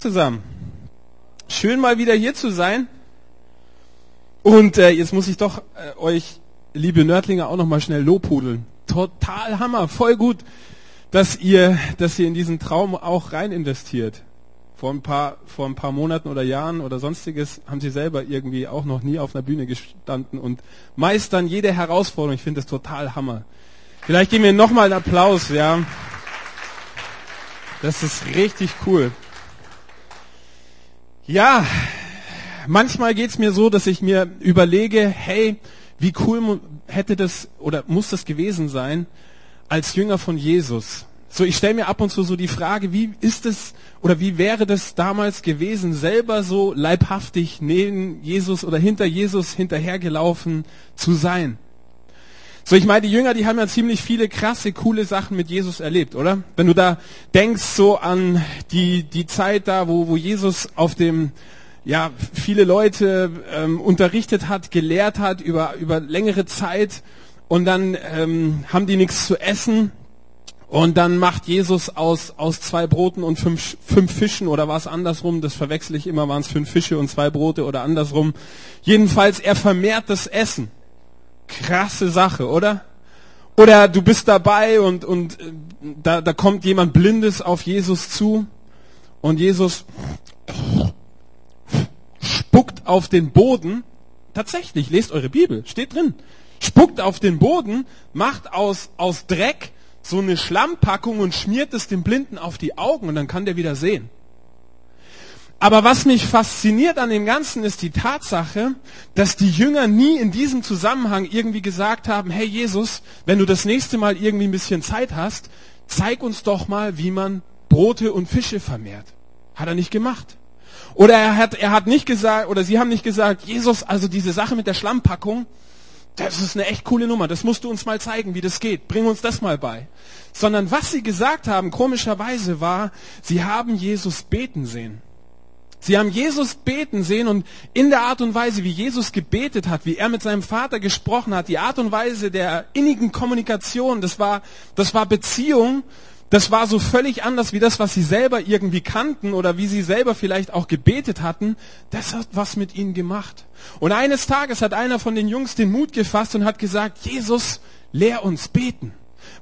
zusammen. Schön mal wieder hier zu sein. Und äh, jetzt muss ich doch äh, euch, liebe Nördlinger, auch noch mal schnell lobhudeln. Total Hammer, voll gut, dass ihr, dass ihr in diesen Traum auch rein investiert. Vor ein paar, vor ein paar Monaten oder Jahren oder sonstiges haben sie selber irgendwie auch noch nie auf einer Bühne gestanden und meistern jede Herausforderung. Ich finde das total Hammer. Vielleicht geben wir noch mal einen Applaus, ja. Das ist richtig cool. Ja, manchmal geht's mir so, dass ich mir überlege, hey, wie cool hätte das oder muss das gewesen sein als Jünger von Jesus? So, ich stelle mir ab und zu so die Frage, wie ist es oder wie wäre das damals gewesen, selber so leibhaftig neben Jesus oder hinter Jesus hinterhergelaufen zu sein? So, ich meine, die Jünger, die haben ja ziemlich viele krasse, coole Sachen mit Jesus erlebt, oder? Wenn du da denkst so an die, die Zeit da, wo, wo Jesus auf dem, ja, viele Leute ähm, unterrichtet hat, gelehrt hat über, über längere Zeit und dann ähm, haben die nichts zu essen und dann macht Jesus aus, aus zwei Broten und fünf, fünf Fischen oder war es andersrum, das verwechsel ich immer, waren es fünf Fische und zwei Brote oder andersrum. Jedenfalls, er vermehrt das Essen krasse Sache, oder? Oder du bist dabei und, und äh, da, da kommt jemand Blindes auf Jesus zu und Jesus spuckt auf den Boden. Tatsächlich, lest eure Bibel, steht drin. Spuckt auf den Boden, macht aus, aus Dreck so eine Schlammpackung und schmiert es dem Blinden auf die Augen und dann kann der wieder sehen. Aber was mich fasziniert an dem Ganzen ist die Tatsache, dass die Jünger nie in diesem Zusammenhang irgendwie gesagt haben, hey Jesus, wenn du das nächste Mal irgendwie ein bisschen Zeit hast, zeig uns doch mal, wie man Brote und Fische vermehrt. Hat er nicht gemacht. Oder er hat, er hat nicht gesagt, oder sie haben nicht gesagt, Jesus, also diese Sache mit der Schlammpackung, das ist eine echt coole Nummer, das musst du uns mal zeigen, wie das geht. Bring uns das mal bei. Sondern was sie gesagt haben, komischerweise war, sie haben Jesus beten sehen. Sie haben Jesus beten sehen und in der Art und Weise, wie Jesus gebetet hat, wie er mit seinem Vater gesprochen hat, die Art und Weise der innigen Kommunikation, das war, das war Beziehung, das war so völlig anders wie das, was sie selber irgendwie kannten oder wie sie selber vielleicht auch gebetet hatten. Das hat was mit ihnen gemacht. Und eines Tages hat einer von den Jungs den Mut gefasst und hat gesagt, Jesus, lehr uns beten.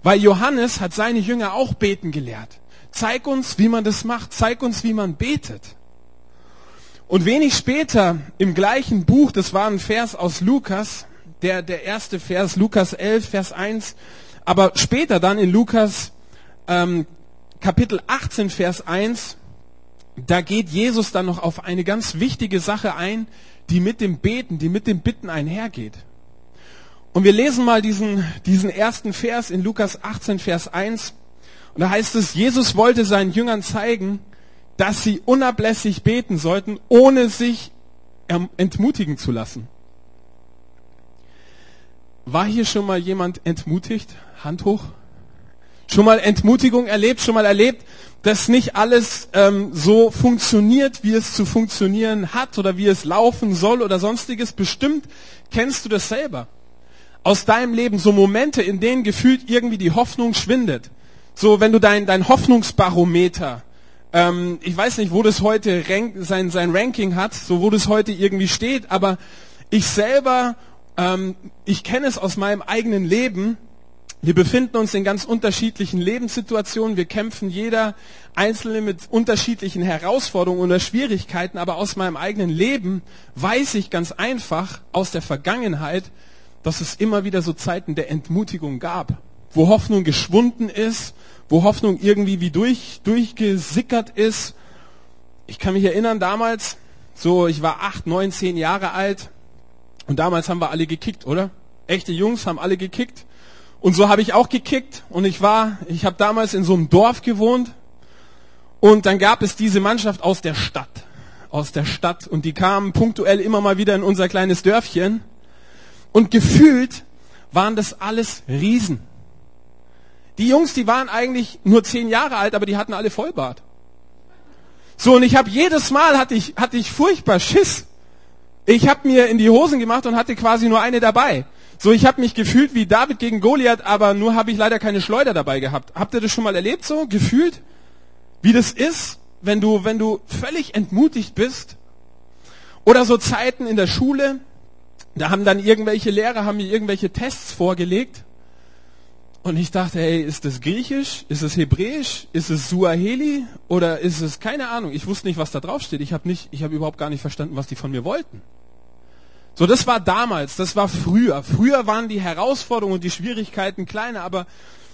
Weil Johannes hat seine Jünger auch beten gelehrt. Zeig uns, wie man das macht. Zeig uns, wie man betet. Und wenig später im gleichen Buch, das war ein Vers aus Lukas, der, der erste Vers, Lukas 11, Vers 1, aber später dann in Lukas ähm, Kapitel 18, Vers 1, da geht Jesus dann noch auf eine ganz wichtige Sache ein, die mit dem Beten, die mit dem Bitten einhergeht. Und wir lesen mal diesen, diesen ersten Vers in Lukas 18, Vers 1. Und da heißt es, Jesus wollte seinen Jüngern zeigen, dass sie unablässig beten sollten, ohne sich entmutigen zu lassen. War hier schon mal jemand entmutigt? Hand hoch. Schon mal Entmutigung erlebt, schon mal erlebt, dass nicht alles ähm, so funktioniert, wie es zu funktionieren hat oder wie es laufen soll oder sonstiges. Bestimmt kennst du das selber. Aus deinem Leben so Momente, in denen gefühlt irgendwie die Hoffnung schwindet. So, wenn du dein, dein Hoffnungsbarometer ähm, ich weiß nicht, wo das heute rank, sein, sein Ranking hat, so wo das heute irgendwie steht, aber ich selber, ähm, ich kenne es aus meinem eigenen Leben. Wir befinden uns in ganz unterschiedlichen Lebenssituationen. Wir kämpfen jeder Einzelne mit unterschiedlichen Herausforderungen oder Schwierigkeiten. Aber aus meinem eigenen Leben weiß ich ganz einfach aus der Vergangenheit, dass es immer wieder so Zeiten der Entmutigung gab, wo Hoffnung geschwunden ist, wo Hoffnung irgendwie wie durch, durchgesickert ist. Ich kann mich erinnern damals, so ich war acht, neun, zehn Jahre alt und damals haben wir alle gekickt, oder? Echte Jungs haben alle gekickt und so habe ich auch gekickt und ich war, ich habe damals in so einem Dorf gewohnt und dann gab es diese Mannschaft aus der Stadt, aus der Stadt und die kamen punktuell immer mal wieder in unser kleines Dörfchen und gefühlt waren das alles Riesen. Die Jungs, die waren eigentlich nur zehn Jahre alt, aber die hatten alle Vollbart. So, und ich habe jedes Mal hatte ich, hatte ich furchtbar Schiss. Ich habe mir in die Hosen gemacht und hatte quasi nur eine dabei. So, ich habe mich gefühlt wie David gegen Goliath, aber nur habe ich leider keine Schleuder dabei gehabt. Habt ihr das schon mal erlebt so? Gefühlt? Wie das ist? wenn du, wenn du völlig entmutigt bist, oder so Zeiten in der Schule, da haben dann irgendwelche Lehrer haben mir irgendwelche Tests vorgelegt. Und ich dachte, hey, ist das Griechisch? Ist es Hebräisch? Ist es Suaheli? Oder ist es keine Ahnung? Ich wusste nicht, was da drauf steht. Ich habe nicht, ich habe überhaupt gar nicht verstanden, was die von mir wollten. So, das war damals, das war früher. Früher waren die Herausforderungen und die Schwierigkeiten kleiner, aber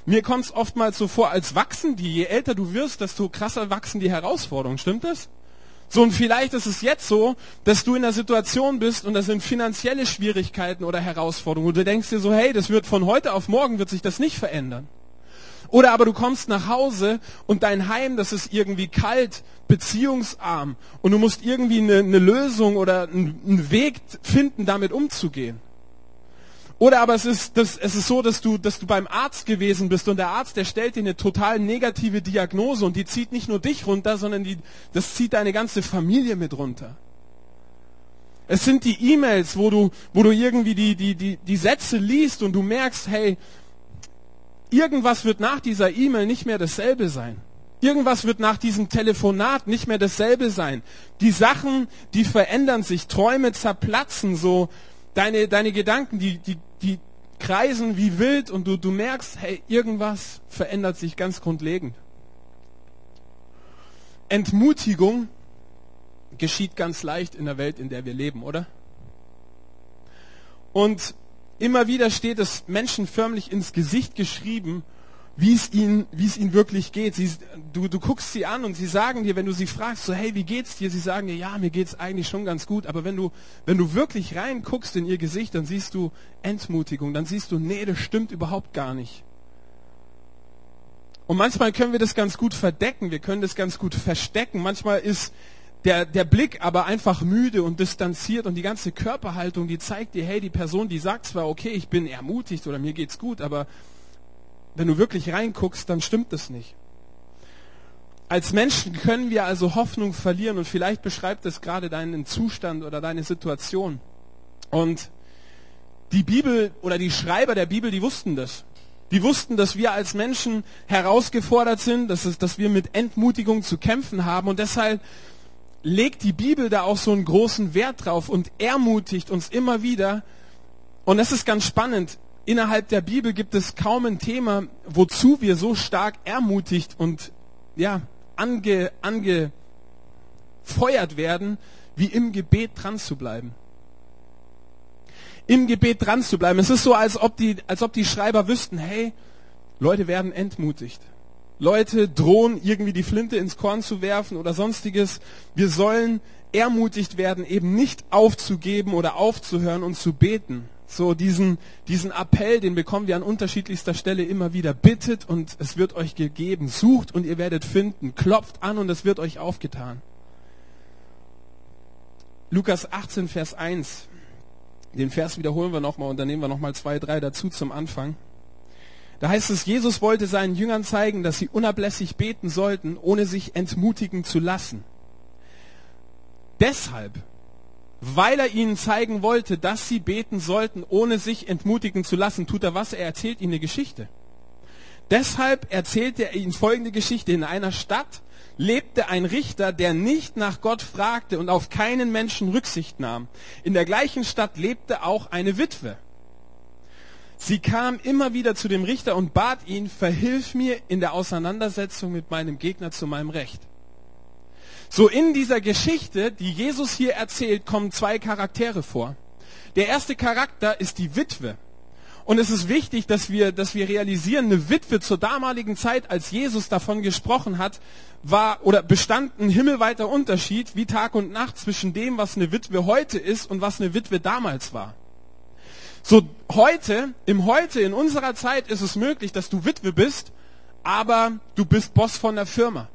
mir kommt es oftmals so vor, als wachsen die. Je älter du wirst, desto krasser wachsen die Herausforderungen. Stimmt das? So, und vielleicht ist es jetzt so, dass du in einer Situation bist und das sind finanzielle Schwierigkeiten oder Herausforderungen und du denkst dir so, hey, das wird von heute auf morgen wird sich das nicht verändern. Oder aber du kommst nach Hause und dein Heim, das ist irgendwie kalt, beziehungsarm und du musst irgendwie eine, eine Lösung oder einen Weg finden, damit umzugehen. Oder aber es ist, das, es ist so, dass du, dass du beim Arzt gewesen bist und der Arzt, der stellt dir eine total negative Diagnose und die zieht nicht nur dich runter, sondern die, das zieht deine ganze Familie mit runter. Es sind die E-Mails, wo du, wo du irgendwie die, die, die, die Sätze liest und du merkst, hey, irgendwas wird nach dieser E-Mail nicht mehr dasselbe sein. Irgendwas wird nach diesem Telefonat nicht mehr dasselbe sein. Die Sachen, die verändern sich, Träume zerplatzen, so deine, deine Gedanken, die, die, die kreisen wie wild und du, du merkst, hey, irgendwas verändert sich ganz grundlegend. Entmutigung geschieht ganz leicht in der Welt, in der wir leben, oder? Und immer wieder steht es Menschen förmlich ins Gesicht geschrieben, wie es ihnen, wie es ihnen wirklich geht. Sie, du, du guckst sie an und sie sagen dir, wenn du sie fragst, so hey, wie geht's dir? Sie sagen dir, ja, mir geht's eigentlich schon ganz gut. Aber wenn du, wenn du wirklich reinguckst in ihr Gesicht, dann siehst du Entmutigung, dann siehst du, nee, das stimmt überhaupt gar nicht. Und manchmal können wir das ganz gut verdecken, wir können das ganz gut verstecken. Manchmal ist der, der Blick aber einfach müde und distanziert und die ganze Körperhaltung, die zeigt dir, hey, die Person, die sagt zwar, okay, ich bin ermutigt oder mir geht's gut, aber wenn du wirklich reinguckst, dann stimmt das nicht. Als Menschen können wir also Hoffnung verlieren und vielleicht beschreibt es gerade deinen Zustand oder deine Situation. Und die Bibel oder die Schreiber der Bibel, die wussten das. Die wussten, dass wir als Menschen herausgefordert sind, dass, es, dass wir mit Entmutigung zu kämpfen haben und deshalb legt die Bibel da auch so einen großen Wert drauf und ermutigt uns immer wieder. Und das ist ganz spannend innerhalb der Bibel gibt es kaum ein Thema, wozu wir so stark ermutigt und ja, ange, angefeuert werden, wie im Gebet dran zu bleiben. Im Gebet dran zu bleiben. Es ist so, als ob die, als ob die Schreiber wüssten, hey, Leute werden entmutigt. Leute drohen irgendwie die Flinte ins Korn zu werfen oder sonstiges. Wir sollen ermutigt werden, eben nicht aufzugeben oder aufzuhören und zu beten. So diesen, diesen Appell, den bekommen wir an unterschiedlichster Stelle immer wieder. Bittet und es wird euch gegeben. Sucht und ihr werdet finden. Klopft an und es wird euch aufgetan. Lukas 18, Vers 1. Den Vers wiederholen wir nochmal und dann nehmen wir nochmal zwei, drei dazu zum Anfang. Da heißt es, Jesus wollte seinen Jüngern zeigen, dass sie unablässig beten sollten, ohne sich entmutigen zu lassen. Deshalb weil er ihnen zeigen wollte, dass sie beten sollten, ohne sich entmutigen zu lassen, tut er was? Er erzählt ihnen eine Geschichte. Deshalb erzählt er ihnen folgende Geschichte. In einer Stadt lebte ein Richter, der nicht nach Gott fragte und auf keinen Menschen Rücksicht nahm. In der gleichen Stadt lebte auch eine Witwe. Sie kam immer wieder zu dem Richter und bat ihn, verhilf mir in der Auseinandersetzung mit meinem Gegner zu meinem Recht. So in dieser Geschichte, die Jesus hier erzählt, kommen zwei Charaktere vor. Der erste Charakter ist die Witwe. Und es ist wichtig, dass wir, dass wir realisieren, eine Witwe zur damaligen Zeit, als Jesus davon gesprochen hat, war oder bestand ein himmelweiter Unterschied wie Tag und Nacht zwischen dem, was eine Witwe heute ist und was eine Witwe damals war. So heute, im heute, in unserer Zeit ist es möglich, dass du Witwe bist, aber du bist Boss von der Firma.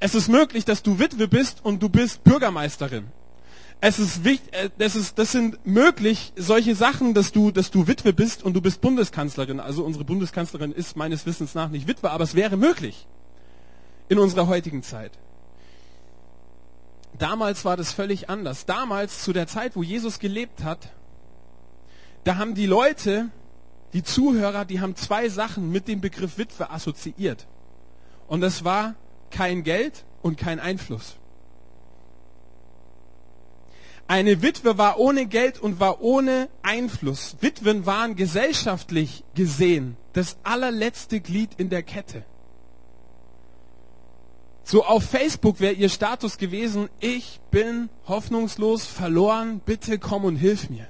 Es ist möglich, dass du Witwe bist und du bist Bürgermeisterin. Es ist wichtig, äh, das, ist, das sind möglich solche Sachen, dass du, dass du Witwe bist und du bist Bundeskanzlerin. Also unsere Bundeskanzlerin ist meines Wissens nach nicht Witwe, aber es wäre möglich in unserer heutigen Zeit. Damals war das völlig anders. Damals, zu der Zeit, wo Jesus gelebt hat, da haben die Leute, die Zuhörer, die haben zwei Sachen mit dem Begriff Witwe assoziiert. Und das war kein Geld und kein Einfluss. Eine Witwe war ohne Geld und war ohne Einfluss. Witwen waren gesellschaftlich gesehen das allerletzte Glied in der Kette. So auf Facebook wäre ihr Status gewesen, ich bin hoffnungslos verloren, bitte komm und hilf mir.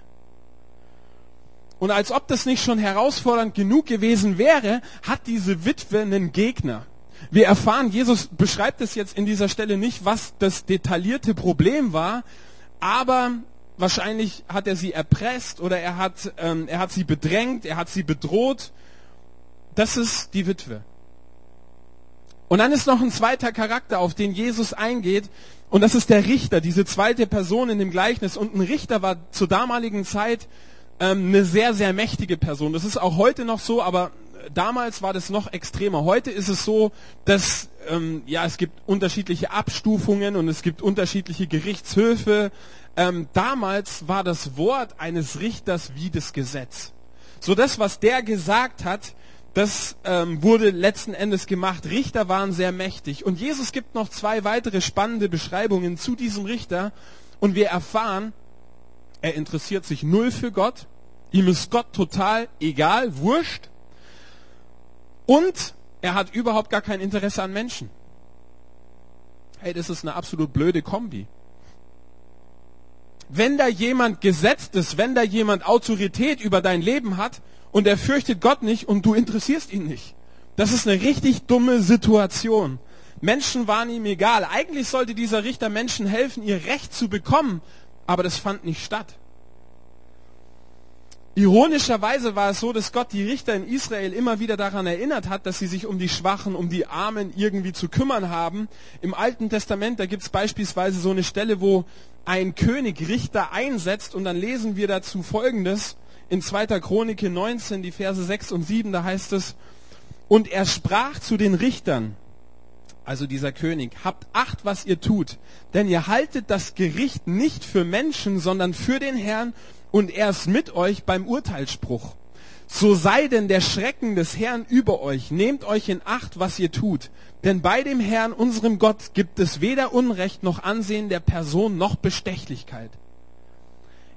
Und als ob das nicht schon herausfordernd genug gewesen wäre, hat diese Witwe einen Gegner. Wir erfahren, Jesus beschreibt es jetzt in dieser Stelle nicht, was das detaillierte Problem war, aber wahrscheinlich hat er sie erpresst oder er hat, ähm, er hat sie bedrängt, er hat sie bedroht. Das ist die Witwe. Und dann ist noch ein zweiter Charakter, auf den Jesus eingeht. Und das ist der Richter, diese zweite Person in dem Gleichnis. Und ein Richter war zur damaligen Zeit ähm, eine sehr, sehr mächtige Person. Das ist auch heute noch so, aber damals war das noch extremer. Heute ist es so, dass ähm, ja es gibt unterschiedliche Abstufungen und es gibt unterschiedliche Gerichtshöfe. Ähm, damals war das Wort eines Richters wie das Gesetz. So das, was der gesagt hat, das ähm, wurde letzten Endes gemacht. Richter waren sehr mächtig. Und Jesus gibt noch zwei weitere spannende Beschreibungen zu diesem Richter. Und wir erfahren, er interessiert sich null für Gott. Ihm ist Gott total egal, wurscht. Und er hat überhaupt gar kein Interesse an Menschen. Hey, das ist eine absolut blöde Kombi. Wenn da jemand gesetzt ist, wenn da jemand Autorität über dein Leben hat, und er fürchtet Gott nicht und du interessierst ihn nicht. Das ist eine richtig dumme Situation. Menschen waren ihm egal. Eigentlich sollte dieser Richter Menschen helfen, ihr Recht zu bekommen, aber das fand nicht statt. Ironischerweise war es so, dass Gott die Richter in Israel immer wieder daran erinnert hat, dass sie sich um die Schwachen, um die Armen irgendwie zu kümmern haben. Im Alten Testament, da gibt es beispielsweise so eine Stelle, wo ein König Richter einsetzt und dann lesen wir dazu Folgendes in 2. Chronik 19, die Verse 6 und 7, da heißt es, und er sprach zu den Richtern, also dieser König, habt acht, was ihr tut, denn ihr haltet das Gericht nicht für Menschen, sondern für den Herrn und er ist mit euch beim Urteilsspruch. So sei denn der Schrecken des Herrn über euch, nehmt euch in Acht, was ihr tut, denn bei dem Herrn, unserem Gott, gibt es weder Unrecht noch Ansehen der Person noch Bestechlichkeit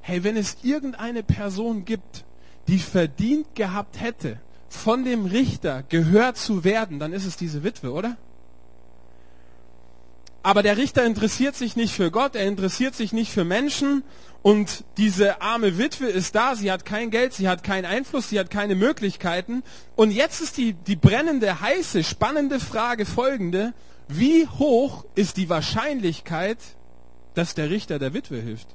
hey, wenn es irgendeine Person gibt, die verdient gehabt hätte, von dem Richter gehört zu werden, dann ist es diese Witwe, oder? Aber der Richter interessiert sich nicht für Gott, er interessiert sich nicht für Menschen und diese arme Witwe ist da, sie hat kein Geld, sie hat keinen Einfluss, sie hat keine Möglichkeiten. Und jetzt ist die, die brennende, heiße, spannende Frage folgende, wie hoch ist die Wahrscheinlichkeit, dass der Richter der Witwe hilft?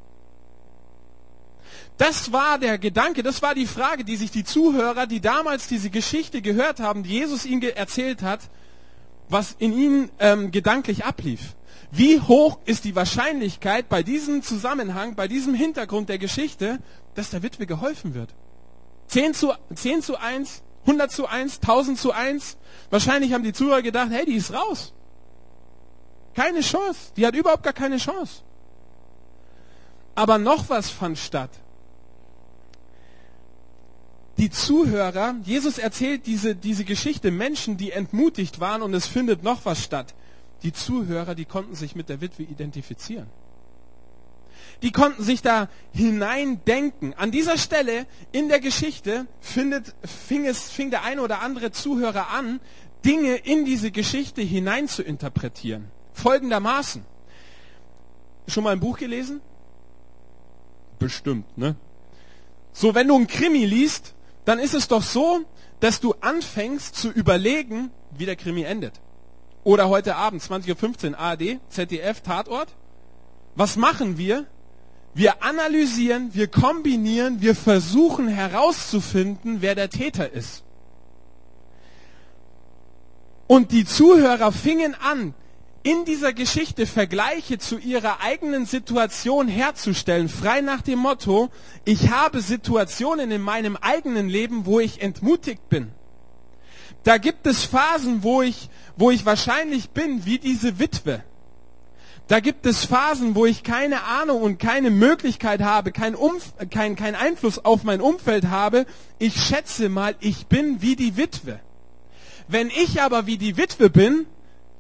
Das war der Gedanke, das war die Frage, die sich die Zuhörer, die damals diese Geschichte gehört haben, die Jesus ihnen erzählt hat, was in ihnen ähm, gedanklich ablief. Wie hoch ist die Wahrscheinlichkeit bei diesem Zusammenhang, bei diesem Hintergrund der Geschichte, dass der Witwe geholfen wird? 10 zu, 10 zu 1, 100 zu 1, 1000 zu 1. Wahrscheinlich haben die Zuhörer gedacht, hey, die ist raus. Keine Chance. Die hat überhaupt gar keine Chance. Aber noch was fand statt die Zuhörer, Jesus erzählt diese, diese Geschichte Menschen, die entmutigt waren und es findet noch was statt. Die Zuhörer, die konnten sich mit der Witwe identifizieren. Die konnten sich da hineindenken. An dieser Stelle in der Geschichte findet, fing, es, fing der eine oder andere Zuhörer an, Dinge in diese Geschichte hinein zu interpretieren. Folgendermaßen. Schon mal ein Buch gelesen? Bestimmt, ne? So, wenn du ein Krimi liest, dann ist es doch so, dass du anfängst zu überlegen, wie der Krimi endet. Oder heute Abend, 20.15 Uhr, ARD, ZDF, Tatort. Was machen wir? Wir analysieren, wir kombinieren, wir versuchen herauszufinden, wer der Täter ist. Und die Zuhörer fingen an, in dieser Geschichte Vergleiche zu ihrer eigenen Situation herzustellen, frei nach dem Motto, ich habe Situationen in meinem eigenen Leben, wo ich entmutigt bin. Da gibt es Phasen, wo ich, wo ich wahrscheinlich bin wie diese Witwe. Da gibt es Phasen, wo ich keine Ahnung und keine Möglichkeit habe, kein, Umf kein, kein Einfluss auf mein Umfeld habe. Ich schätze mal, ich bin wie die Witwe. Wenn ich aber wie die Witwe bin,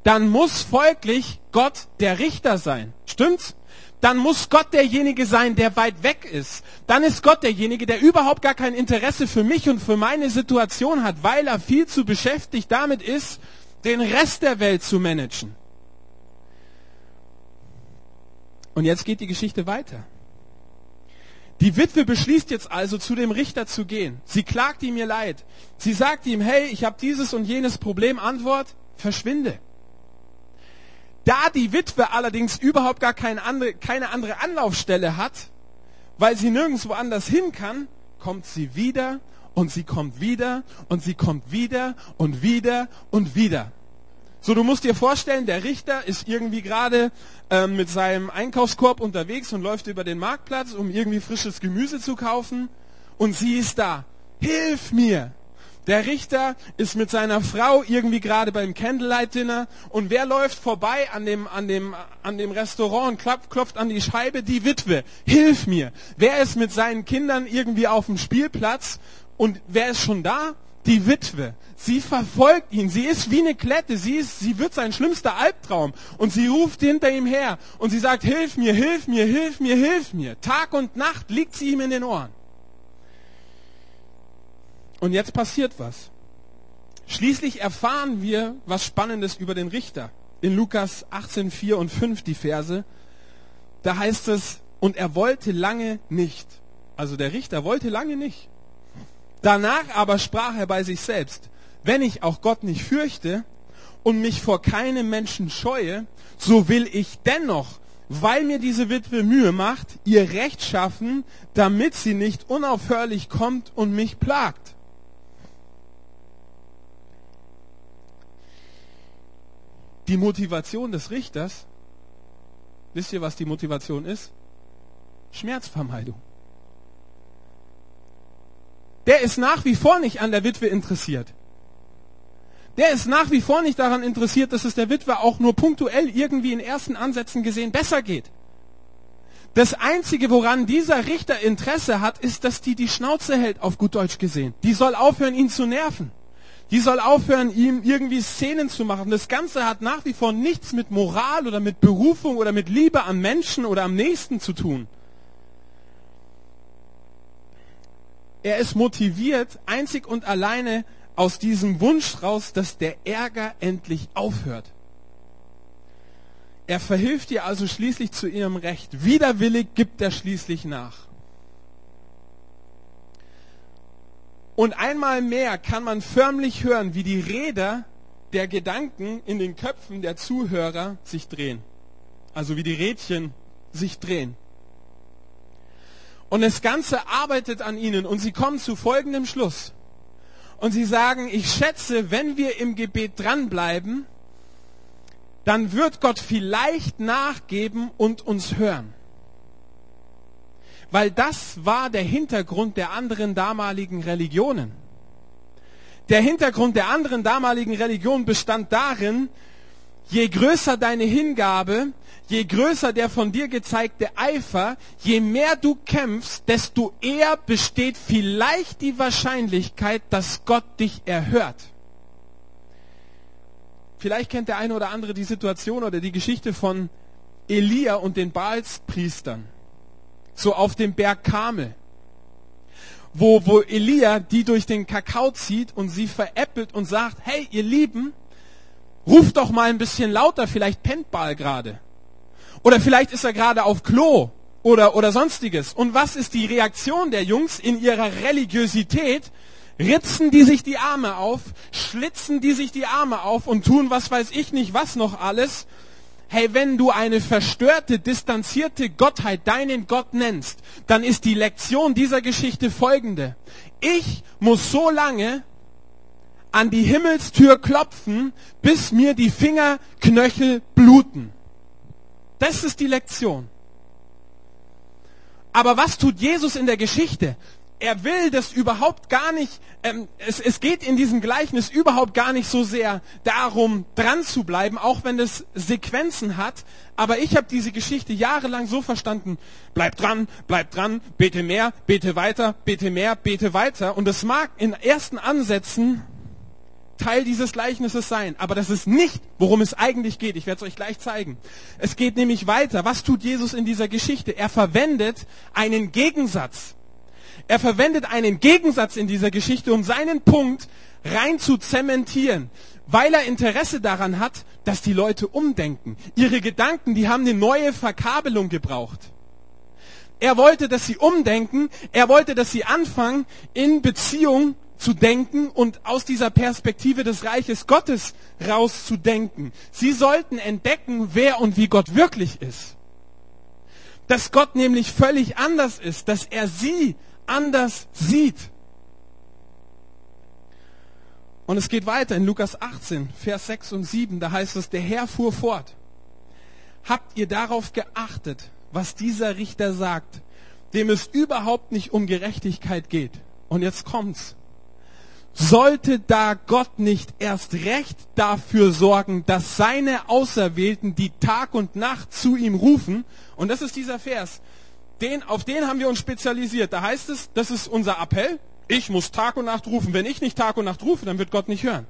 dann muss folglich Gott der Richter sein. Stimmt's? Dann muss Gott derjenige sein, der weit weg ist. Dann ist Gott derjenige, der überhaupt gar kein Interesse für mich und für meine Situation hat, weil er viel zu beschäftigt damit ist, den Rest der Welt zu managen. Und jetzt geht die Geschichte weiter. Die Witwe beschließt jetzt also, zu dem Richter zu gehen. Sie klagt ihm ihr Leid. Sie sagt ihm, hey, ich habe dieses und jenes Problem. Antwort, verschwinde. Da die Witwe allerdings überhaupt gar keine andere, keine andere Anlaufstelle hat, weil sie nirgendwo anders hin kann, kommt sie wieder und sie kommt wieder und sie kommt wieder und wieder und wieder. So, du musst dir vorstellen, der Richter ist irgendwie gerade ähm, mit seinem Einkaufskorb unterwegs und läuft über den Marktplatz, um irgendwie frisches Gemüse zu kaufen. Und sie ist da. Hilf mir! Der Richter ist mit seiner Frau irgendwie gerade beim Candlelight Dinner und wer läuft vorbei an dem, an dem, an dem Restaurant und klopft, klopft an die Scheibe? Die Witwe. Hilf mir. Wer ist mit seinen Kindern irgendwie auf dem Spielplatz und wer ist schon da? die Witwe. Sie verfolgt ihn. Sie ist wie eine Klette. Sie, ist, sie wird sein schlimmster Albtraum. Und sie ruft hinter ihm her. Und sie sagt, hilf mir, hilf mir, hilf mir, hilf mir. Tag und Nacht liegt sie ihm in den Ohren. Und jetzt passiert was. Schließlich erfahren wir was Spannendes über den Richter. In Lukas 18, 4 und 5 die Verse. Da heißt es, und er wollte lange nicht. Also der Richter wollte lange nicht. Danach aber sprach er bei sich selbst, wenn ich auch Gott nicht fürchte und mich vor keinem Menschen scheue, so will ich dennoch, weil mir diese Witwe Mühe macht, ihr Recht schaffen, damit sie nicht unaufhörlich kommt und mich plagt. Die Motivation des Richters, wisst ihr, was die Motivation ist? Schmerzvermeidung der ist nach wie vor nicht an der Witwe interessiert. Der ist nach wie vor nicht daran interessiert, dass es der Witwe auch nur punktuell irgendwie in ersten Ansätzen gesehen besser geht. Das Einzige, woran dieser Richter Interesse hat, ist, dass die die Schnauze hält, auf gut Deutsch gesehen. Die soll aufhören, ihn zu nerven. Die soll aufhören, ihm irgendwie Szenen zu machen. Das Ganze hat nach wie vor nichts mit Moral oder mit Berufung oder mit Liebe am Menschen oder am Nächsten zu tun. Er ist motiviert einzig und alleine aus diesem Wunsch raus, dass der Ärger endlich aufhört. Er verhilft ihr also schließlich zu ihrem Recht. Widerwillig gibt er schließlich nach. Und einmal mehr kann man förmlich hören, wie die Räder der Gedanken in den Köpfen der Zuhörer sich drehen. Also wie die Rädchen sich drehen. Und das Ganze arbeitet an ihnen und sie kommen zu folgendem Schluss. Und sie sagen, ich schätze, wenn wir im Gebet dranbleiben, dann wird Gott vielleicht nachgeben und uns hören. Weil das war der Hintergrund der anderen damaligen Religionen. Der Hintergrund der anderen damaligen Religionen bestand darin, je größer deine Hingabe, je größer der von dir gezeigte Eifer, je mehr du kämpfst, desto eher besteht vielleicht die Wahrscheinlichkeit, dass Gott dich erhört. Vielleicht kennt der eine oder andere die Situation oder die Geschichte von Elia und den Baalspriestern. So auf dem Berg Kamel. Wo, wo Elia die durch den Kakao zieht und sie veräppelt und sagt, hey, ihr Lieben, ruft doch mal ein bisschen lauter, vielleicht pennt Baal gerade. Oder vielleicht ist er gerade auf Klo oder, oder sonstiges. Und was ist die Reaktion der Jungs in ihrer Religiosität? Ritzen die sich die Arme auf, schlitzen die sich die Arme auf und tun was weiß ich nicht was noch alles. Hey, wenn du eine verstörte, distanzierte Gottheit deinen Gott nennst, dann ist die Lektion dieser Geschichte folgende. Ich muss so lange an die Himmelstür klopfen, bis mir die Fingerknöchel bluten. Das ist die Lektion. Aber was tut Jesus in der Geschichte? Er will das überhaupt gar nicht, ähm, es, es geht in diesem Gleichnis überhaupt gar nicht so sehr darum, dran zu bleiben, auch wenn es Sequenzen hat. Aber ich habe diese Geschichte jahrelang so verstanden, bleib dran, bleib dran, bete mehr, bete weiter, bete mehr, bete weiter. Und es mag in ersten Ansätzen Teil dieses Gleichnisses sein. Aber das ist nicht, worum es eigentlich geht. Ich werde es euch gleich zeigen. Es geht nämlich weiter. Was tut Jesus in dieser Geschichte? Er verwendet einen Gegensatz. Er verwendet einen Gegensatz in dieser Geschichte, um seinen Punkt rein zu zementieren, weil er Interesse daran hat, dass die Leute umdenken. Ihre Gedanken, die haben eine neue Verkabelung gebraucht. Er wollte, dass sie umdenken. Er wollte, dass sie anfangen, in Beziehung zu denken und aus dieser Perspektive des Reiches Gottes rauszudenken. Sie sollten entdecken, wer und wie Gott wirklich ist. Dass Gott nämlich völlig anders ist, dass er sie anders sieht. Und es geht weiter in Lukas 18, Vers 6 und 7, da heißt es, der Herr fuhr fort. Habt ihr darauf geachtet, was dieser Richter sagt, dem es überhaupt nicht um Gerechtigkeit geht? Und jetzt kommt's. Sollte da Gott nicht erst recht dafür sorgen, dass seine Auserwählten, die Tag und Nacht zu ihm rufen, und das ist dieser Vers, den, auf den haben wir uns spezialisiert. Da heißt es, das ist unser Appell, ich muss Tag und Nacht rufen. Wenn ich nicht Tag und Nacht rufe, dann wird Gott nicht hören.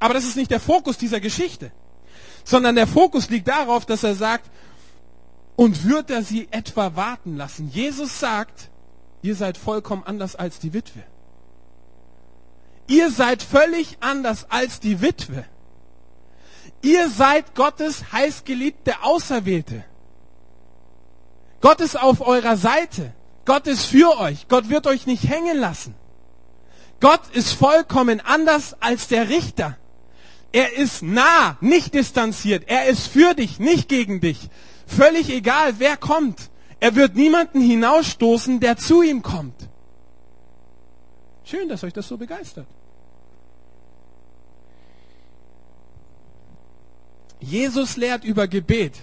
Aber das ist nicht der Fokus dieser Geschichte, sondern der Fokus liegt darauf, dass er sagt, und wird er sie etwa warten lassen? Jesus sagt, ihr seid vollkommen anders als die Witwe. Ihr seid völlig anders als die Witwe. Ihr seid Gottes heißgeliebte Auserwählte. Gott ist auf eurer Seite. Gott ist für euch. Gott wird euch nicht hängen lassen. Gott ist vollkommen anders als der Richter. Er ist nah, nicht distanziert. Er ist für dich, nicht gegen dich. Völlig egal, wer kommt. Er wird niemanden hinausstoßen, der zu ihm kommt. Schön, dass euch das so begeistert. Jesus lehrt über Gebet,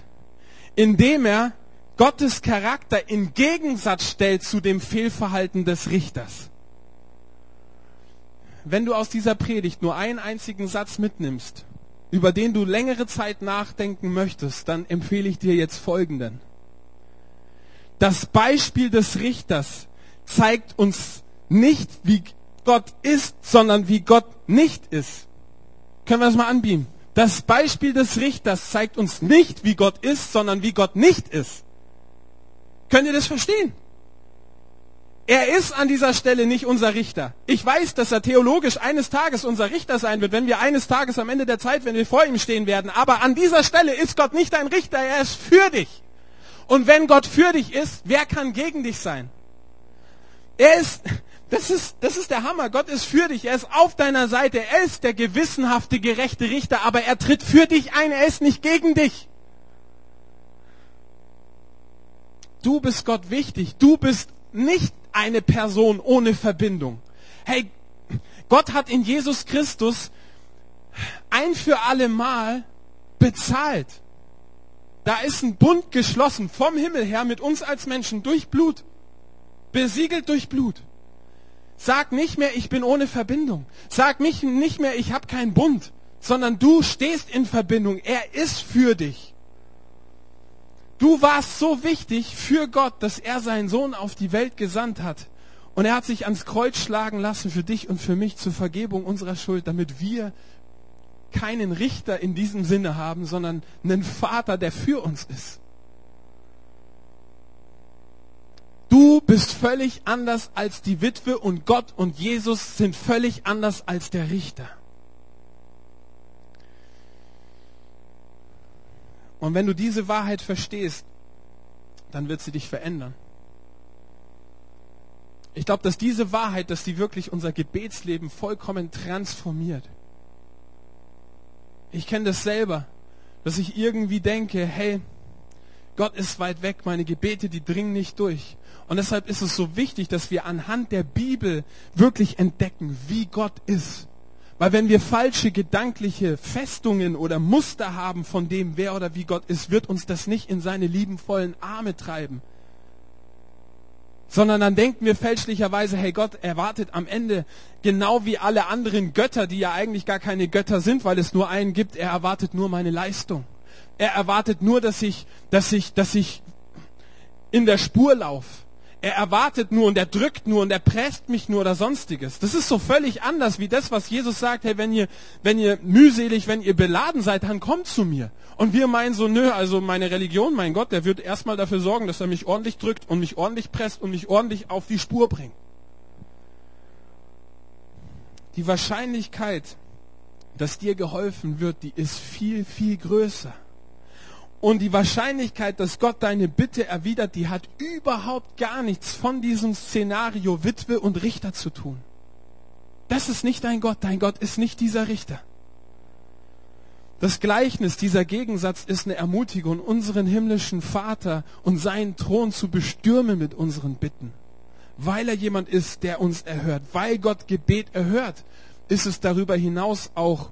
indem er Gottes Charakter in Gegensatz stellt zu dem Fehlverhalten des Richters. Wenn du aus dieser Predigt nur einen einzigen Satz mitnimmst, über den du längere Zeit nachdenken möchtest, dann empfehle ich dir jetzt Folgenden. Das Beispiel des Richters zeigt uns nicht, wie Gott ist, sondern wie Gott nicht ist. Können wir das mal anbieten? Das Beispiel des Richters zeigt uns nicht, wie Gott ist, sondern wie Gott nicht ist. Könnt ihr das verstehen? Er ist an dieser Stelle nicht unser Richter. Ich weiß, dass er theologisch eines Tages unser Richter sein wird, wenn wir eines Tages am Ende der Zeit, wenn wir vor ihm stehen werden. Aber an dieser Stelle ist Gott nicht dein Richter, er ist für dich. Und wenn Gott für dich ist, wer kann gegen dich sein? Er ist, das ist, das ist der Hammer. Gott ist für dich. Er ist auf deiner Seite. Er ist der gewissenhafte, gerechte Richter, aber er tritt für dich ein. Er ist nicht gegen dich. Du bist Gott wichtig. Du bist nicht eine Person ohne Verbindung. Hey, Gott hat in Jesus Christus ein für alle Mal bezahlt. Da ist ein Bund geschlossen vom Himmel her mit uns als Menschen durch Blut. Besiegelt durch Blut. Sag nicht mehr, ich bin ohne Verbindung. Sag nicht, nicht mehr, ich habe keinen Bund, sondern du stehst in Verbindung. Er ist für dich. Du warst so wichtig für Gott, dass er seinen Sohn auf die Welt gesandt hat. Und er hat sich ans Kreuz schlagen lassen für dich und für mich zur Vergebung unserer Schuld, damit wir keinen Richter in diesem Sinne haben, sondern einen Vater, der für uns ist. Du bist völlig anders als die Witwe und Gott und Jesus sind völlig anders als der Richter. Und wenn du diese Wahrheit verstehst, dann wird sie dich verändern. Ich glaube, dass diese Wahrheit, dass die wirklich unser Gebetsleben vollkommen transformiert. Ich kenne das selber, dass ich irgendwie denke, hey, Gott ist weit weg, meine Gebete, die dringen nicht durch. Und deshalb ist es so wichtig, dass wir anhand der Bibel wirklich entdecken, wie Gott ist. Weil wenn wir falsche gedankliche Festungen oder Muster haben von dem, wer oder wie Gott ist, wird uns das nicht in seine liebenvollen Arme treiben. Sondern dann denken wir fälschlicherweise, hey Gott erwartet am Ende genau wie alle anderen Götter, die ja eigentlich gar keine Götter sind, weil es nur einen gibt, er erwartet nur meine Leistung. Er erwartet nur, dass ich, dass ich, dass ich in der Spur laufe. Er erwartet nur und er drückt nur und er presst mich nur oder sonstiges. Das ist so völlig anders wie das, was Jesus sagt, hey, wenn ihr, wenn ihr mühselig, wenn ihr beladen seid, dann kommt zu mir. Und wir meinen so, nö, also meine Religion, mein Gott, der wird erstmal dafür sorgen, dass er mich ordentlich drückt und mich ordentlich presst und mich ordentlich auf die Spur bringt. Die Wahrscheinlichkeit, dass dir geholfen wird, die ist viel, viel größer. Und die Wahrscheinlichkeit, dass Gott deine Bitte erwidert, die hat überhaupt gar nichts von diesem Szenario Witwe und Richter zu tun. Das ist nicht dein Gott. Dein Gott ist nicht dieser Richter. Das Gleichnis, dieser Gegensatz ist eine Ermutigung, unseren himmlischen Vater und seinen Thron zu bestürmen mit unseren Bitten. Weil er jemand ist, der uns erhört. Weil Gott Gebet erhört, ist es darüber hinaus auch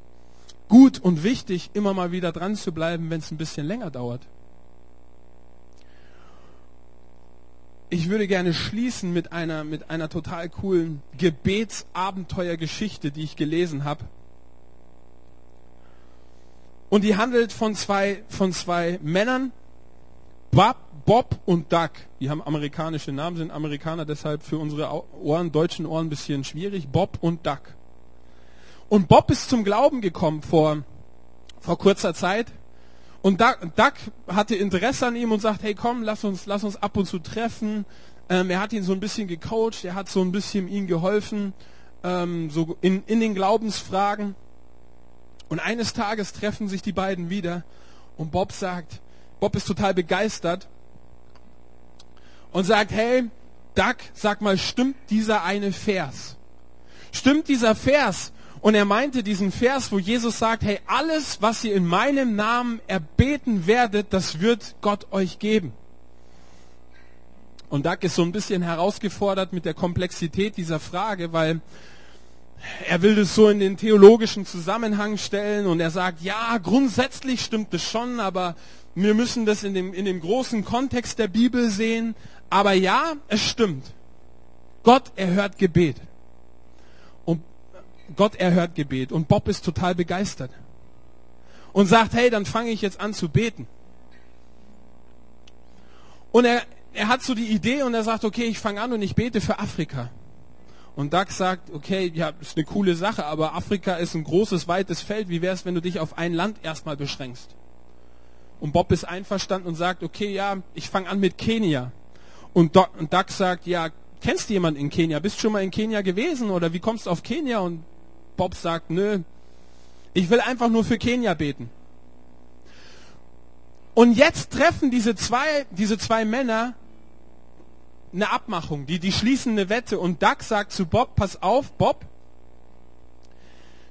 gut und wichtig, immer mal wieder dran zu bleiben, wenn es ein bisschen länger dauert. Ich würde gerne schließen mit einer, mit einer total coolen Gebetsabenteuergeschichte, die ich gelesen habe. Und die handelt von zwei, von zwei Männern, Bob, Bob und Doug. Die haben amerikanische Namen, sind Amerikaner, deshalb für unsere Ohren, deutschen Ohren ein bisschen schwierig. Bob und Doug. Und Bob ist zum Glauben gekommen vor, vor kurzer Zeit. Und Doug, hatte Interesse an ihm und sagt, hey komm, lass uns, lass uns ab und zu treffen. Ähm, er hat ihn so ein bisschen gecoacht, er hat so ein bisschen ihm geholfen, ähm, so in, in den Glaubensfragen. Und eines Tages treffen sich die beiden wieder und Bob sagt, Bob ist total begeistert und sagt, hey, Doug, sag mal, stimmt dieser eine Vers? Stimmt dieser Vers, und er meinte diesen Vers, wo Jesus sagt, hey, alles, was ihr in meinem Namen erbeten werdet, das wird Gott euch geben. Und Doug ist so ein bisschen herausgefordert mit der Komplexität dieser Frage, weil er will das so in den theologischen Zusammenhang stellen und er sagt, ja, grundsätzlich stimmt es schon, aber wir müssen das in dem, in dem großen Kontext der Bibel sehen. Aber ja, es stimmt. Gott erhört Gebet. Gott erhört Gebet und Bob ist total begeistert und sagt, hey, dann fange ich jetzt an zu beten. Und er, er hat so die Idee und er sagt, okay, ich fange an und ich bete für Afrika. Und Doug sagt, okay, ja, ist eine coole Sache, aber Afrika ist ein großes, weites Feld. Wie wäre es, wenn du dich auf ein Land erstmal beschränkst? Und Bob ist einverstanden und sagt, okay, ja, ich fange an mit Kenia. Und Doug, und Doug sagt, ja, kennst du jemanden in Kenia? Bist du schon mal in Kenia gewesen oder wie kommst du auf Kenia? Und Bob sagt, nö, ich will einfach nur für Kenia beten. Und jetzt treffen diese zwei, diese zwei Männer eine Abmachung, die, die schließen eine Wette und Doug sagt zu Bob, pass auf, Bob,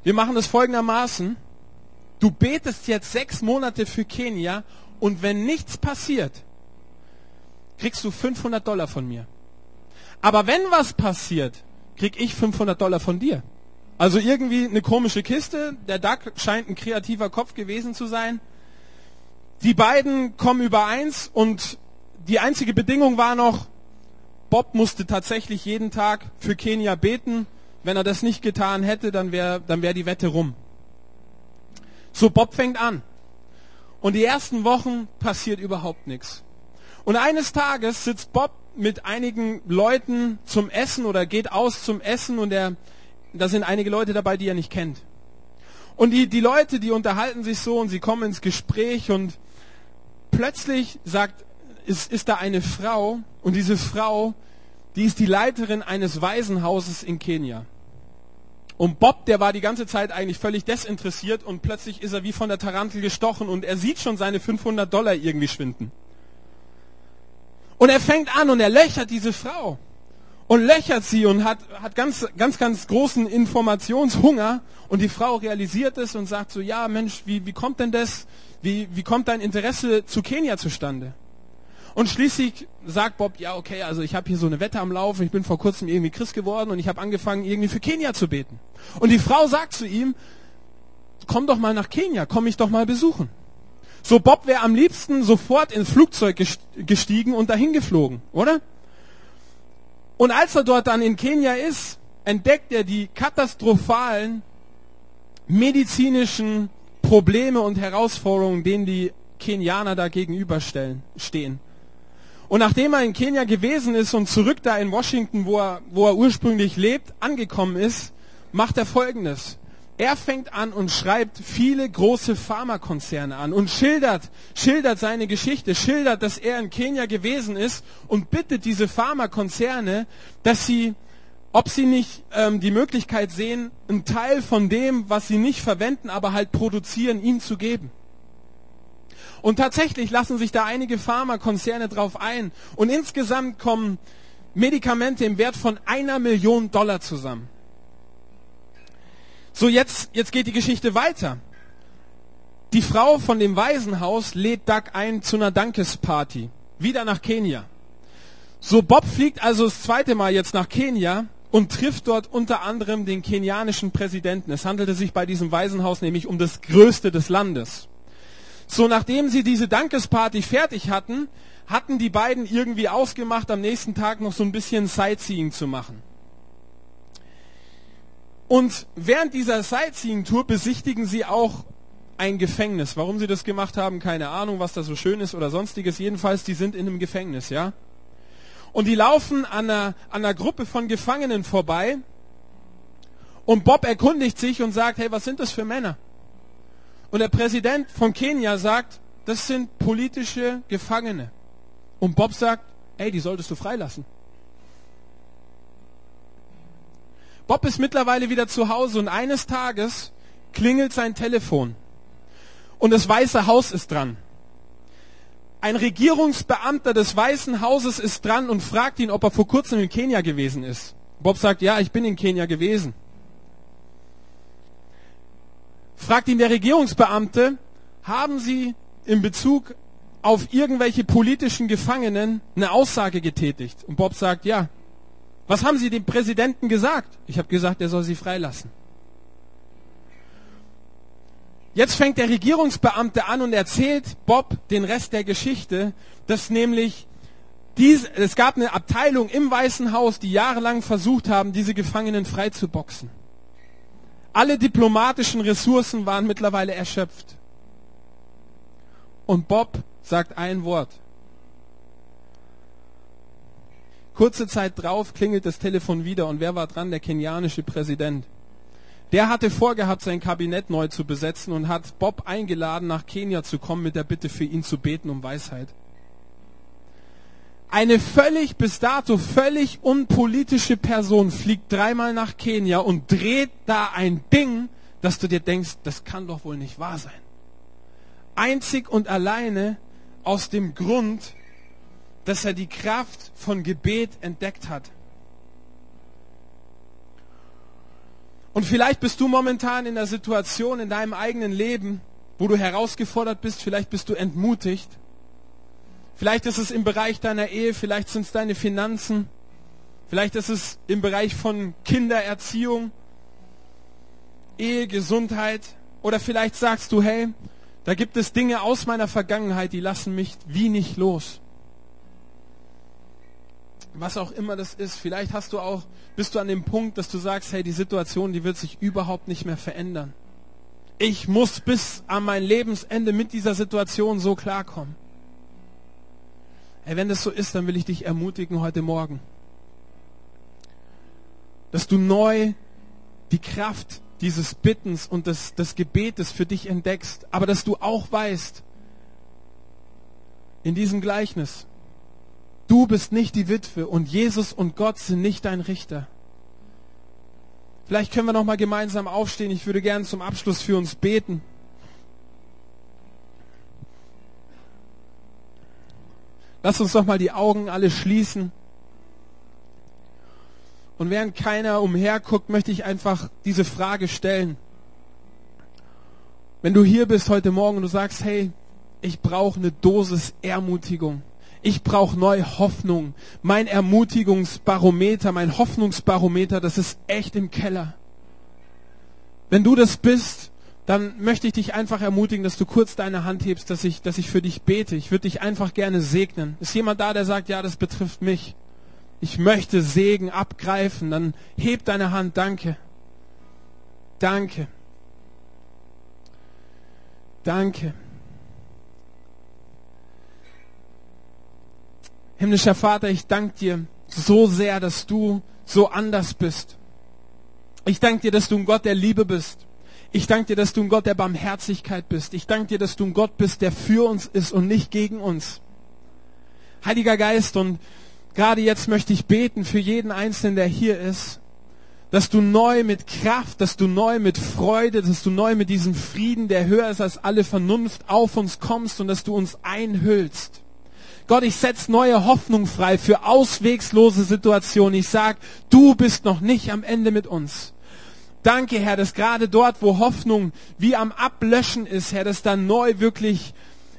wir machen das folgendermaßen, du betest jetzt sechs Monate für Kenia und wenn nichts passiert, kriegst du 500 Dollar von mir. Aber wenn was passiert, krieg ich 500 Dollar von dir. Also irgendwie eine komische Kiste. Der Duck scheint ein kreativer Kopf gewesen zu sein. Die beiden kommen übereins und die einzige Bedingung war noch, Bob musste tatsächlich jeden Tag für Kenia beten. Wenn er das nicht getan hätte, dann wäre dann wär die Wette rum. So, Bob fängt an. Und die ersten Wochen passiert überhaupt nichts. Und eines Tages sitzt Bob mit einigen Leuten zum Essen oder geht aus zum Essen und er da sind einige Leute dabei, die er nicht kennt. Und die, die Leute, die unterhalten sich so und sie kommen ins Gespräch und plötzlich sagt, ist, ist da eine Frau und diese Frau, die ist die Leiterin eines Waisenhauses in Kenia. Und Bob, der war die ganze Zeit eigentlich völlig desinteressiert und plötzlich ist er wie von der Tarantel gestochen und er sieht schon seine 500 Dollar irgendwie schwinden. Und er fängt an und er löchert diese Frau und löchert sie und hat, hat ganz, ganz, ganz großen Informationshunger. Und die Frau realisiert es und sagt so, ja Mensch, wie, wie kommt denn das? Wie, wie kommt dein Interesse zu Kenia zustande? Und schließlich sagt Bob, ja okay, also ich habe hier so eine Wette am Laufen, ich bin vor kurzem irgendwie Christ geworden und ich habe angefangen irgendwie für Kenia zu beten. Und die Frau sagt zu ihm, komm doch mal nach Kenia, komm mich doch mal besuchen. So Bob wäre am liebsten sofort ins Flugzeug gestiegen und dahin geflogen, oder? Und als er dort dann in Kenia ist, entdeckt er die katastrophalen medizinischen Probleme und Herausforderungen, denen die Kenianer da gegenüberstehen, stehen. Und nachdem er in Kenia gewesen ist und zurück da in Washington, wo er, wo er ursprünglich lebt, angekommen ist, macht er Folgendes. Er fängt an und schreibt viele große Pharmakonzerne an und schildert, schildert seine Geschichte, schildert, dass er in Kenia gewesen ist und bittet diese Pharmakonzerne, dass sie, ob sie nicht ähm, die Möglichkeit sehen, einen Teil von dem, was sie nicht verwenden, aber halt produzieren, ihm zu geben. Und tatsächlich lassen sich da einige Pharmakonzerne drauf ein. Und insgesamt kommen Medikamente im Wert von einer Million Dollar zusammen. So, jetzt, jetzt geht die Geschichte weiter. Die Frau von dem Waisenhaus lädt Doug ein zu einer Dankesparty. Wieder nach Kenia. So, Bob fliegt also das zweite Mal jetzt nach Kenia und trifft dort unter anderem den kenianischen Präsidenten. Es handelte sich bei diesem Waisenhaus nämlich um das größte des Landes. So, nachdem sie diese Dankesparty fertig hatten, hatten die beiden irgendwie ausgemacht, am nächsten Tag noch so ein bisschen Sightseeing zu machen. Und während dieser Sightseeing-Tour besichtigen sie auch ein Gefängnis. Warum sie das gemacht haben, keine Ahnung, was da so schön ist oder sonstiges. Jedenfalls, die sind in einem Gefängnis, ja. Und die laufen an einer, an einer Gruppe von Gefangenen vorbei. Und Bob erkundigt sich und sagt, hey, was sind das für Männer? Und der Präsident von Kenia sagt, das sind politische Gefangene. Und Bob sagt, ey, die solltest du freilassen. Bob ist mittlerweile wieder zu Hause und eines Tages klingelt sein Telefon. Und das Weiße Haus ist dran. Ein Regierungsbeamter des Weißen Hauses ist dran und fragt ihn, ob er vor kurzem in Kenia gewesen ist. Bob sagt, ja, ich bin in Kenia gewesen fragt ihn der Regierungsbeamte, haben Sie in Bezug auf irgendwelche politischen Gefangenen eine Aussage getätigt? Und Bob sagt, ja. Was haben Sie dem Präsidenten gesagt? Ich habe gesagt, er soll sie freilassen. Jetzt fängt der Regierungsbeamte an und erzählt Bob den Rest der Geschichte, dass nämlich dies, es gab eine Abteilung im Weißen Haus, die jahrelang versucht haben, diese Gefangenen freizuboxen. Alle diplomatischen Ressourcen waren mittlerweile erschöpft. Und Bob sagt ein Wort. Kurze Zeit drauf klingelt das Telefon wieder und wer war dran? Der kenianische Präsident. Der hatte vorgehabt, sein Kabinett neu zu besetzen und hat Bob eingeladen, nach Kenia zu kommen mit der Bitte für ihn zu beten um Weisheit eine völlig bis dato völlig unpolitische Person fliegt dreimal nach Kenia und dreht da ein Ding, dass du dir denkst, das kann doch wohl nicht wahr sein. Einzig und alleine aus dem Grund, dass er die Kraft von Gebet entdeckt hat. Und vielleicht bist du momentan in der Situation in deinem eigenen Leben, wo du herausgefordert bist, vielleicht bist du entmutigt Vielleicht ist es im Bereich deiner Ehe, vielleicht sind es deine Finanzen, vielleicht ist es im Bereich von Kindererziehung, Ehe, Gesundheit oder vielleicht sagst du, hey, da gibt es Dinge aus meiner Vergangenheit, die lassen mich wie nicht los. Was auch immer das ist, vielleicht hast du auch, bist du an dem Punkt, dass du sagst, hey, die Situation, die wird sich überhaupt nicht mehr verändern. Ich muss bis an mein Lebensende mit dieser Situation so klarkommen. Hey, wenn das so ist, dann will ich dich ermutigen heute Morgen, dass du neu die Kraft dieses Bittens und des, des Gebetes für dich entdeckst, aber dass du auch weißt, in diesem Gleichnis, du bist nicht die Witwe und Jesus und Gott sind nicht dein Richter. Vielleicht können wir noch mal gemeinsam aufstehen. Ich würde gerne zum Abschluss für uns beten. Lass uns doch mal die Augen alle schließen. Und während keiner umherguckt, möchte ich einfach diese Frage stellen. Wenn du hier bist heute Morgen und du sagst, hey, ich brauche eine Dosis Ermutigung. Ich brauche neue Hoffnung. Mein Ermutigungsbarometer, mein Hoffnungsbarometer, das ist echt im Keller. Wenn du das bist, dann möchte ich dich einfach ermutigen, dass du kurz deine Hand hebst, dass ich, dass ich für dich bete. Ich würde dich einfach gerne segnen. Ist jemand da, der sagt, ja, das betrifft mich? Ich möchte Segen abgreifen. Dann heb deine Hand. Danke. Danke. Danke. Himmlischer Vater, ich danke dir so sehr, dass du so anders bist. Ich danke dir, dass du ein Gott der Liebe bist. Ich danke dir, dass du ein Gott der Barmherzigkeit bist. Ich danke dir, dass du ein Gott bist, der für uns ist und nicht gegen uns. Heiliger Geist, und gerade jetzt möchte ich beten für jeden Einzelnen, der hier ist, dass du neu mit Kraft, dass du neu mit Freude, dass du neu mit diesem Frieden, der höher ist als alle Vernunft, auf uns kommst und dass du uns einhüllst. Gott, ich setze neue Hoffnung frei für auswegslose Situationen. Ich sag, du bist noch nicht am Ende mit uns. Danke, Herr, dass gerade dort, wo Hoffnung wie am Ablöschen ist, Herr, dass da neu wirklich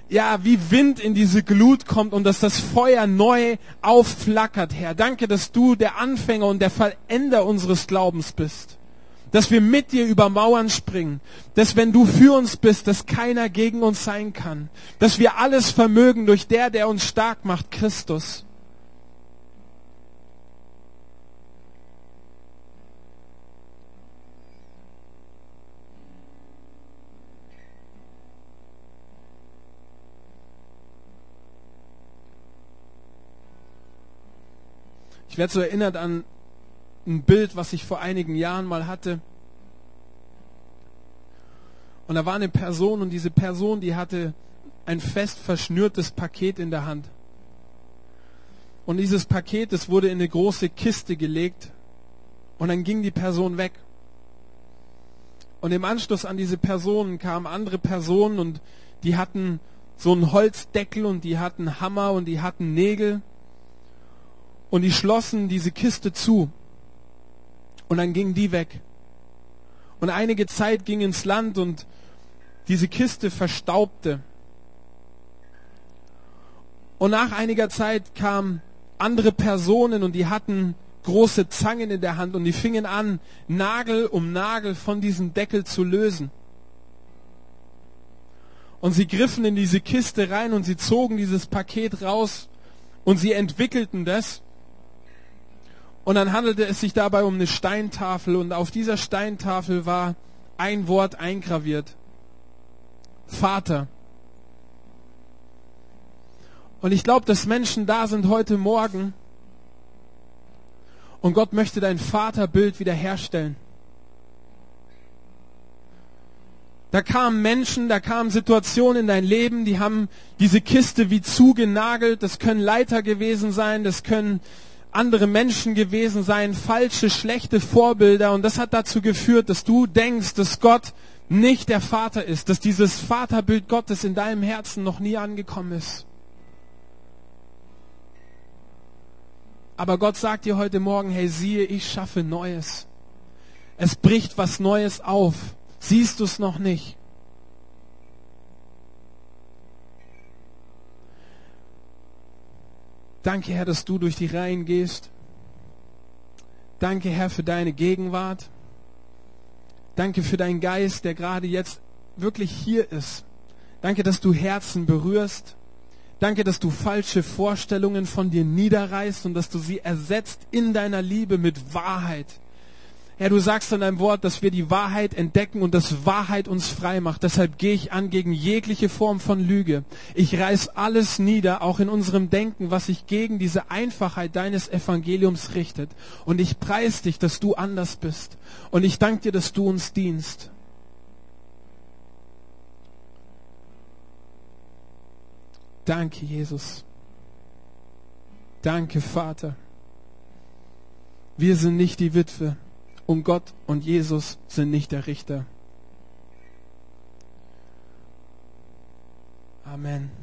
ja, wie Wind in diese Glut kommt und dass das Feuer neu aufflackert, Herr. Danke, dass du der Anfänger und der Vollender unseres Glaubens bist. Dass wir mit dir über Mauern springen. Dass wenn du für uns bist, dass keiner gegen uns sein kann. Dass wir alles vermögen durch der, der uns stark macht, Christus. Ich werde so erinnert an ein Bild, was ich vor einigen Jahren mal hatte. Und da war eine Person und diese Person, die hatte ein fest verschnürtes Paket in der Hand. Und dieses Paket, das wurde in eine große Kiste gelegt und dann ging die Person weg. Und im Anschluss an diese Personen kamen andere Personen und die hatten so einen Holzdeckel und die hatten Hammer und die hatten Nägel und die schlossen diese Kiste zu. Und dann gingen die weg. Und einige Zeit ging ins Land und diese Kiste verstaubte. Und nach einiger Zeit kamen andere Personen und die hatten große Zangen in der Hand und die fingen an, Nagel um Nagel von diesem Deckel zu lösen. Und sie griffen in diese Kiste rein und sie zogen dieses Paket raus und sie entwickelten das und dann handelte es sich dabei um eine Steintafel und auf dieser Steintafel war ein Wort eingraviert. Vater. Und ich glaube, dass Menschen da sind heute Morgen und Gott möchte dein Vaterbild wiederherstellen. Da kamen Menschen, da kamen Situationen in dein Leben, die haben diese Kiste wie zugenagelt. Das können Leiter gewesen sein, das können andere Menschen gewesen sein, falsche, schlechte Vorbilder. Und das hat dazu geführt, dass du denkst, dass Gott nicht der Vater ist, dass dieses Vaterbild Gottes in deinem Herzen noch nie angekommen ist. Aber Gott sagt dir heute Morgen, hey, siehe, ich schaffe Neues. Es bricht was Neues auf. Siehst du es noch nicht? Danke, Herr, dass du durch die Reihen gehst. Danke, Herr, für deine Gegenwart. Danke für deinen Geist, der gerade jetzt wirklich hier ist. Danke, dass du Herzen berührst. Danke, dass du falsche Vorstellungen von dir niederreißt und dass du sie ersetzt in deiner Liebe mit Wahrheit. Herr, du sagst in deinem Wort, dass wir die Wahrheit entdecken und dass Wahrheit uns frei macht. Deshalb gehe ich an gegen jegliche Form von Lüge. Ich reiß alles nieder, auch in unserem Denken, was sich gegen diese Einfachheit deines Evangeliums richtet. Und ich preis dich, dass du anders bist. Und ich danke dir, dass du uns dienst. Danke, Jesus. Danke, Vater. Wir sind nicht die Witwe und Gott und Jesus sind nicht der Richter. Amen.